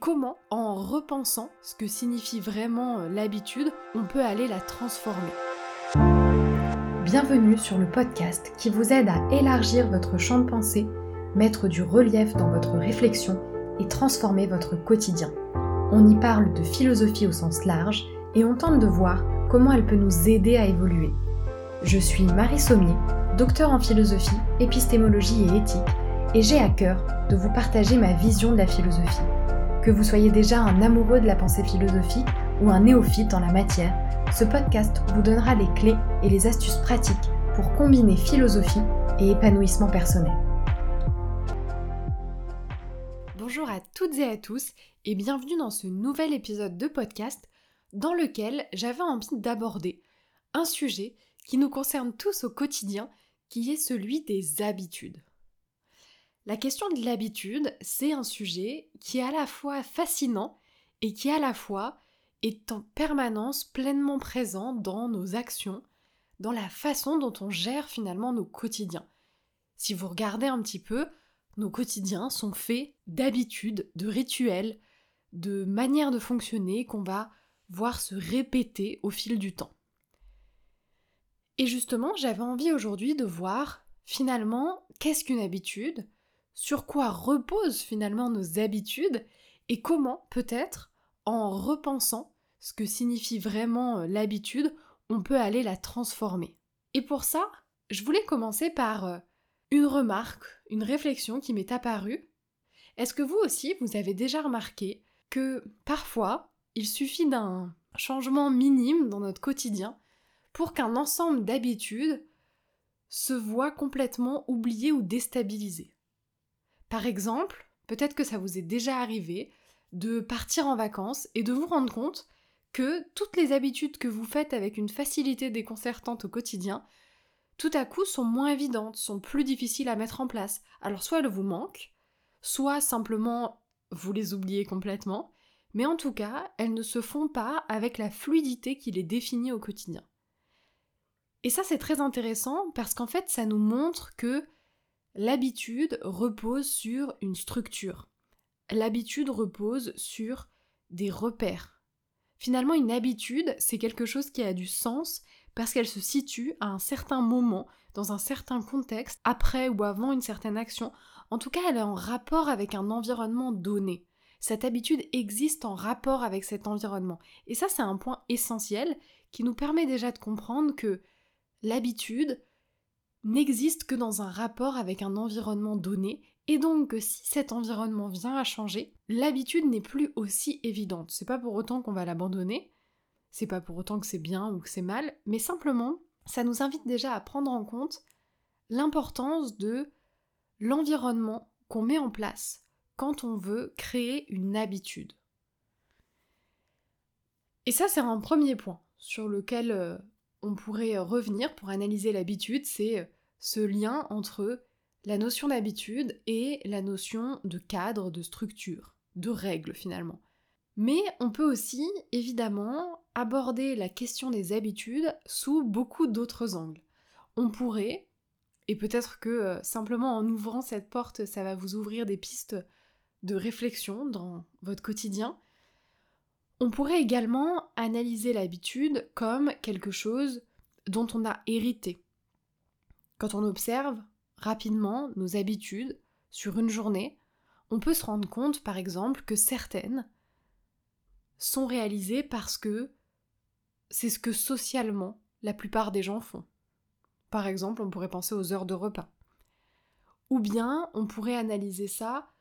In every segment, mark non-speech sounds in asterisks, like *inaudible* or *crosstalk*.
comment, en repensant ce que signifie vraiment euh, l'habitude, on peut aller la transformer. Bienvenue sur le podcast qui vous aide à élargir votre champ de pensée, mettre du relief dans votre réflexion et transformer votre quotidien. On y parle de philosophie au sens large et on tente de voir comment elle peut nous aider à évoluer. Je suis Marie Sommier, docteur en philosophie, épistémologie et éthique, et j'ai à cœur de vous partager ma vision de la philosophie. Que vous soyez déjà un amoureux de la pensée philosophique ou un néophyte en la matière, ce podcast vous donnera les clés et les astuces pratiques pour combiner philosophie et épanouissement personnel. Bonjour à toutes et à tous et bienvenue dans ce nouvel épisode de podcast dans lequel j'avais envie d'aborder un sujet qui nous concerne tous au quotidien, qui est celui des habitudes. La question de l'habitude, c'est un sujet qui est à la fois fascinant et qui à la fois est en permanence pleinement présent dans nos actions, dans la façon dont on gère finalement nos quotidiens. Si vous regardez un petit peu, nos quotidiens sont faits d'habitudes, de rituels, de manières de fonctionner qu'on va voir se répéter au fil du temps. Et justement, j'avais envie aujourd'hui de voir finalement qu'est-ce qu'une habitude, sur quoi reposent finalement nos habitudes et comment peut-être en repensant ce que signifie vraiment euh, l'habitude, on peut aller la transformer. Et pour ça, je voulais commencer par euh, une remarque, une réflexion qui m'est apparue. Est-ce que vous aussi, vous avez déjà remarqué que parfois, il suffit d'un changement minime dans notre quotidien pour qu'un ensemble d'habitudes se voit complètement oublié ou déstabilisé? Par exemple, peut-être que ça vous est déjà arrivé de partir en vacances et de vous rendre compte que toutes les habitudes que vous faites avec une facilité déconcertante au quotidien, tout à coup sont moins évidentes, sont plus difficiles à mettre en place. Alors soit elles vous manquent, soit simplement vous les oubliez complètement, mais en tout cas, elles ne se font pas avec la fluidité qui les définit au quotidien. Et ça c'est très intéressant parce qu'en fait ça nous montre que L'habitude repose sur une structure. L'habitude repose sur des repères. Finalement, une habitude, c'est quelque chose qui a du sens parce qu'elle se situe à un certain moment, dans un certain contexte, après ou avant une certaine action. En tout cas, elle est en rapport avec un environnement donné. Cette habitude existe en rapport avec cet environnement. Et ça, c'est un point essentiel qui nous permet déjà de comprendre que l'habitude, n'existe que dans un rapport avec un environnement donné, et donc que si cet environnement vient à changer, l'habitude n'est plus aussi évidente. C'est pas pour autant qu'on va l'abandonner, c'est pas pour autant que c'est bien ou que c'est mal, mais simplement, ça nous invite déjà à prendre en compte l'importance de l'environnement qu'on met en place quand on veut créer une habitude. Et ça, c'est un premier point sur lequel euh, on pourrait revenir pour analyser l'habitude, c'est euh, ce lien entre la notion d'habitude et la notion de cadre, de structure, de règle finalement. Mais on peut aussi, évidemment, aborder la question des habitudes sous beaucoup d'autres angles. On pourrait, et peut-être que euh, simplement en ouvrant cette porte, ça va vous ouvrir des pistes de réflexion dans votre quotidien, on pourrait également analyser l'habitude comme quelque chose dont on a hérité, quand on observe rapidement nos habitudes sur une journée, on peut se rendre compte par exemple que certaines sont réalisées parce que c'est ce que socialement la plupart des gens font. Par exemple, on pourrait penser aux heures de repas. Ou bien on pourrait analyser ça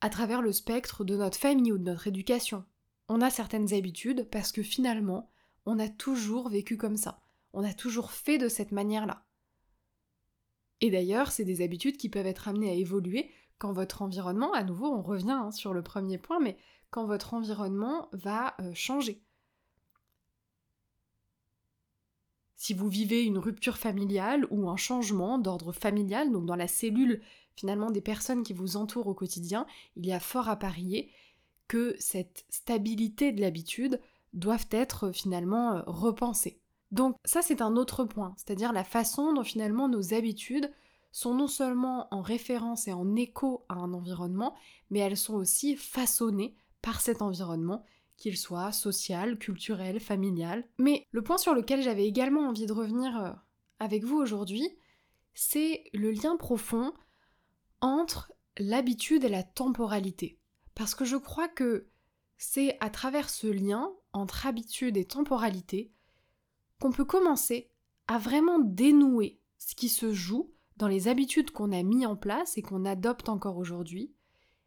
à travers le spectre de notre famille ou de notre éducation. On a certaines habitudes parce que finalement, on a toujours vécu comme ça. On a toujours fait de cette manière-là. Et d'ailleurs, c'est des habitudes qui peuvent être amenées à évoluer quand votre environnement, à nouveau, on revient hein, sur le premier point, mais quand votre environnement va euh, changer. Si vous vivez une rupture familiale ou un changement d'ordre familial, donc dans la cellule finalement des personnes qui vous entourent au quotidien, il y a fort à parier que cette stabilité de l'habitude doivent être finalement euh, repensées. Donc ça c'est un autre point, c'est-à-dire la façon dont finalement nos habitudes sont non seulement en référence et en écho à un environnement, mais elles sont aussi façonnées par cet environnement, qu'il soit social, culturel, familial. Mais le point sur lequel j'avais également envie de revenir euh, avec vous aujourd'hui, c'est le lien profond entre l'habitude et la temporalité. Parce que je crois que c'est à travers ce lien entre habitude et temporalité qu'on peut commencer à vraiment dénouer ce qui se joue dans les habitudes qu'on a mis en place et qu'on adopte encore aujourd'hui,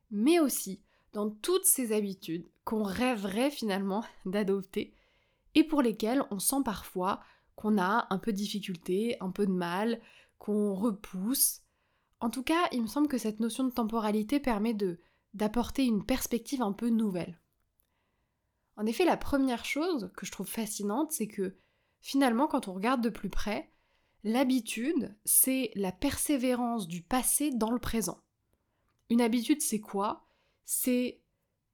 mais aussi dans toutes ces habitudes qu'on rêverait finalement *laughs* d'adopter et pour lesquelles on sent parfois qu'on a un peu de difficulté, un peu de mal, qu'on repousse. En tout cas, il me semble que cette notion de temporalité permet de d'apporter une perspective un peu nouvelle. En effet, la première chose que je trouve fascinante, c'est que finalement, quand on regarde de plus près, l'habitude, c'est la persévérance du passé dans le présent. Une habitude, c'est quoi? C'est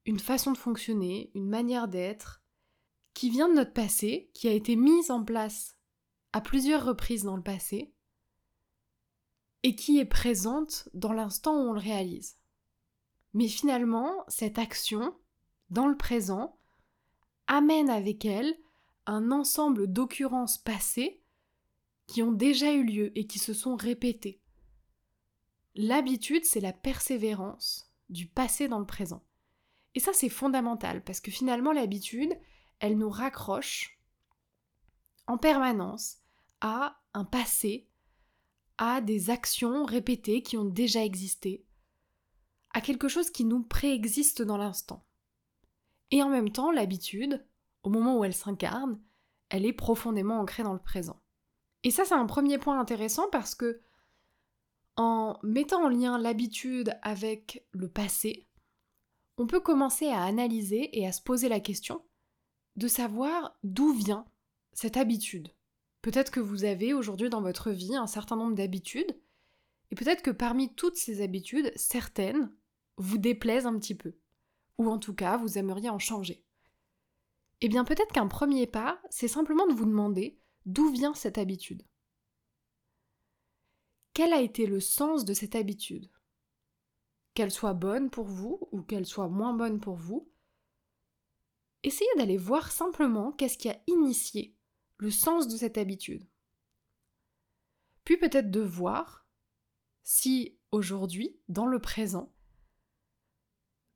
une façon de fonctionner, une manière d'être, qui vient de notre passé, qui a été mise en place à plusieurs reprises dans le passé, et qui est présente dans l'instant où on le réalise. Mais finalement, cette action, dans le présent, amène avec elle un ensemble d'occurrences passées qui ont déjà eu lieu et qui se sont répétées. L'habitude, c'est la persévérance du passé dans le présent. Et ça, c'est fondamental, parce que finalement, l'habitude, elle nous raccroche en permanence à un passé, à des actions répétées qui ont déjà existé, à quelque chose qui nous préexiste dans l'instant. Et en même temps, l'habitude, au moment où elle s'incarne, elle est profondément ancrée dans le présent. Et ça, c'est un premier point intéressant parce que en mettant en lien l'habitude avec le passé, on peut commencer à analyser et à se poser la question de savoir d'où vient cette habitude. Peut-être que vous avez aujourd'hui dans votre vie un certain nombre d'habitudes, et peut-être que parmi toutes ces habitudes, certaines vous déplaisent un petit peu ou en tout cas vous aimeriez en changer. Eh bien peut-être qu'un premier pas, c'est simplement de vous demander d'où vient cette habitude. Quel a été le sens de cette habitude? Qu'elle soit bonne pour vous ou qu'elle soit moins bonne pour vous, essayez d'aller voir simplement qu'est-ce qui a initié le sens de cette habitude. Puis peut-être de voir si aujourd'hui, dans le présent,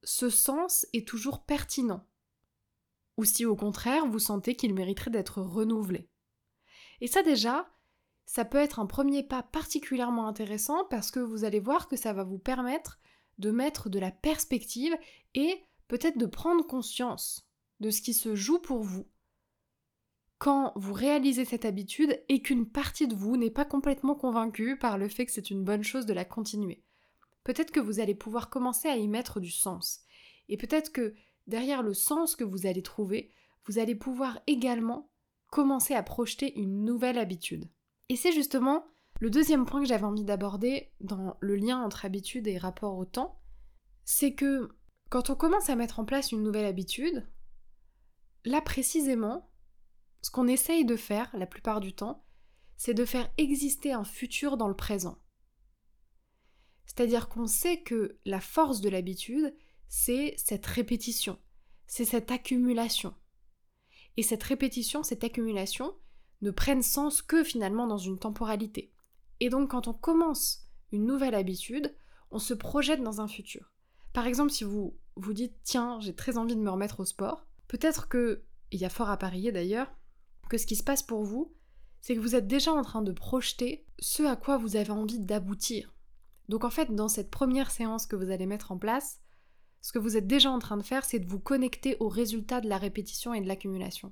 ce sens est toujours pertinent, ou si au contraire vous sentez qu'il mériterait d'être renouvelé. Et ça déjà, ça peut être un premier pas particulièrement intéressant parce que vous allez voir que ça va vous permettre de mettre de la perspective et peut-être de prendre conscience de ce qui se joue pour vous quand vous réalisez cette habitude et qu'une partie de vous n'est pas complètement convaincue par le fait que c'est une bonne chose de la continuer peut-être que vous allez pouvoir commencer à y mettre du sens. Et peut-être que derrière le sens que vous allez trouver, vous allez pouvoir également commencer à projeter une nouvelle habitude. Et c'est justement le deuxième point que j'avais envie d'aborder dans le lien entre habitude et rapport au temps, c'est que quand on commence à mettre en place une nouvelle habitude, là précisément, ce qu'on essaye de faire la plupart du temps, c'est de faire exister un futur dans le présent. C'est-à-dire qu'on sait que la force de l'habitude, c'est cette répétition, c'est cette accumulation. Et cette répétition, cette accumulation, ne prennent sens que finalement dans une temporalité. Et donc quand on commence une nouvelle habitude, on se projette dans un futur. Par exemple, si vous vous dites tiens, j'ai très envie de me remettre au sport, peut-être que, il y a fort à parier d'ailleurs, que ce qui se passe pour vous, c'est que vous êtes déjà en train de projeter ce à quoi vous avez envie d'aboutir. Donc en fait, dans cette première séance que vous allez mettre en place, ce que vous êtes déjà en train de faire, c'est de vous connecter au résultat de la répétition et de l'accumulation.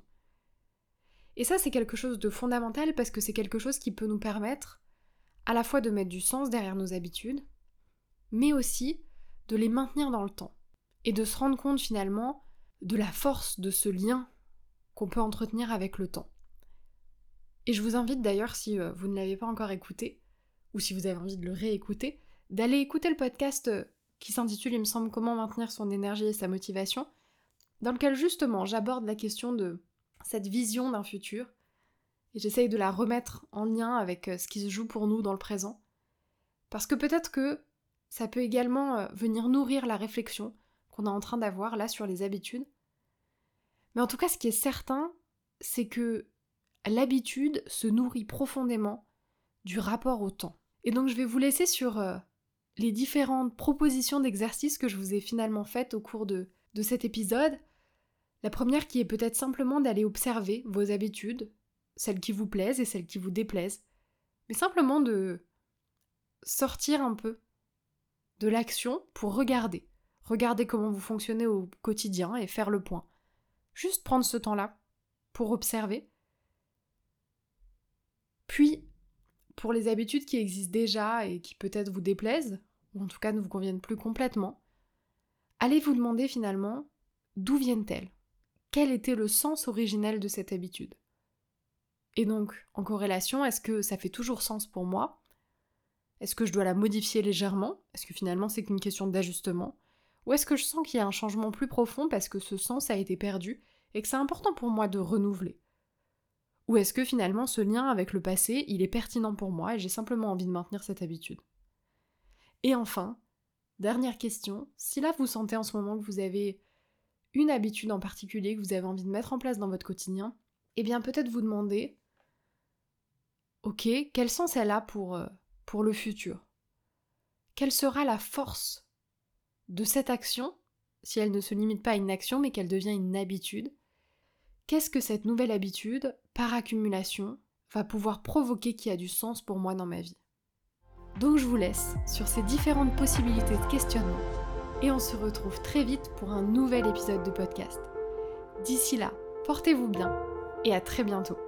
Et ça, c'est quelque chose de fondamental parce que c'est quelque chose qui peut nous permettre à la fois de mettre du sens derrière nos habitudes, mais aussi de les maintenir dans le temps et de se rendre compte finalement de la force de ce lien qu'on peut entretenir avec le temps. Et je vous invite d'ailleurs, si euh, vous ne l'avez pas encore écouté, ou si vous avez envie de le réécouter, d'aller écouter le podcast euh, qui s'intitule, il me semble, Comment maintenir son énergie et sa motivation, dans lequel justement j'aborde la question de cette vision d'un futur, et j'essaye de la remettre en lien avec euh, ce qui se joue pour nous dans le présent. Parce que peut-être que ça peut également euh, venir nourrir la réflexion qu'on est en train d'avoir là sur les habitudes. Mais en tout cas, ce qui est certain, c'est que l'habitude se nourrit profondément du rapport au temps. Et donc je vais vous laisser sur euh, les différentes propositions d'exercices que je vous ai finalement faites au cours de, cet épisode. La première qui est peut-être simplement d'aller observer vos habitudes, celles qui vous plaisent et celles qui vous déplaisent, mais simplement de sortir un peu de l'action pour regarder. Regarder comment vous fonctionnez au quotidien et faire le point. Juste prendre ce temps-là pour observer. Puis, pour les habitudes qui existent déjà et qui peut-être vous déplaisent, ou en tout cas ne vous conviennent plus complètement, allez vous demander finalement d'où viennent-elles? Quel était le sens originel de cette habitude? Et donc, en corrélation, est-ce que ça fait toujours sens pour moi? Est-ce que je dois la modifier légèrement? Est-ce que finalement c'est qu'une question d'ajustement? Ou est-ce que je sens qu'il y a un changement plus profond parce que ce sens a été perdu et que c'est important pour moi de renouveler? Ou est-ce que finalement ce lien avec le passé, il est pertinent pour moi et j'ai simplement envie de maintenir cette habitude? Et enfin, dernière question, si là vous sentez en ce moment que vous avez une habitude en particulier que vous avez envie de mettre en place dans votre quotidien, eh bien peut-être vous demander, ok, quel sens elle a pour, euh, pour le futur? Quelle sera la force de cette action si elle ne se limite pas à une action mais qu'elle devient une habitude? Qu'est-ce que cette nouvelle habitude, par accumulation, va pouvoir provoquer qui a du sens pour moi dans ma vie? Donc je vous laisse sur ces différentes possibilités de questionnement et on se retrouve très vite pour un nouvel épisode de podcast. D'ici là, portez-vous bien et à très bientôt.